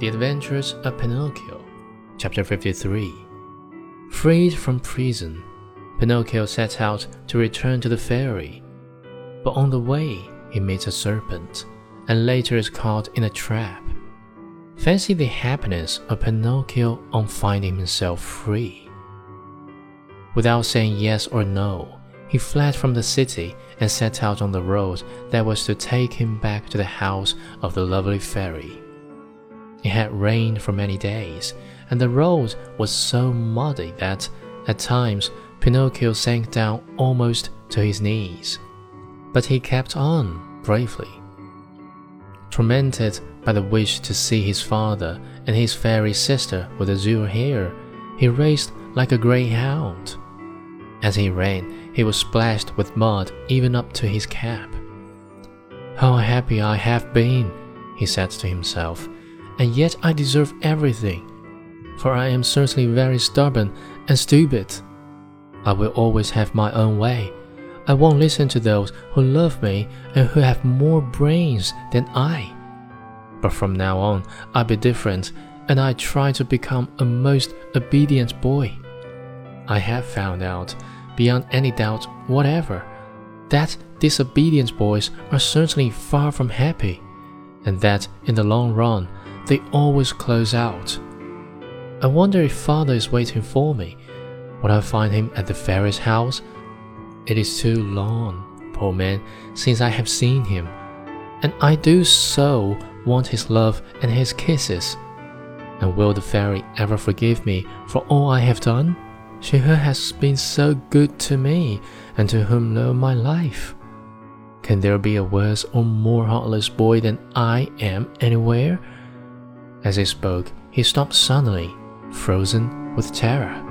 The Adventures of Pinocchio, Chapter 53. Freed from prison, Pinocchio sets out to return to the fairy. But on the way, he meets a serpent and later is caught in a trap. Fancy the happiness of Pinocchio on finding himself free. Without saying yes or no, he fled from the city and set out on the road that was to take him back to the house of the lovely fairy. It had rained for many days, and the road was so muddy that, at times, Pinocchio sank down almost to his knees. But he kept on bravely. Tormented by the wish to see his father and his fairy sister with azure hair, he raced like a greyhound. As he ran, he was splashed with mud even up to his cap. How happy I have been, he said to himself and yet I deserve everything, for I am certainly very stubborn and stupid. I will always have my own way. I won't listen to those who love me and who have more brains than I. But from now on, I'll be different, and I try to become a most obedient boy. I have found out, beyond any doubt whatever, that disobedient boys are certainly far from happy, and that in the long run, they always close out. I wonder if father is waiting for me. Will I find him at the fairy's house? It is too long, poor man, since I have seen him, and I do so want his love and his kisses. And will the fairy ever forgive me for all I have done? She who has been so good to me and to whom know my life. Can there be a worse or more heartless boy than I am anywhere? As he spoke, he stopped suddenly, frozen with terror.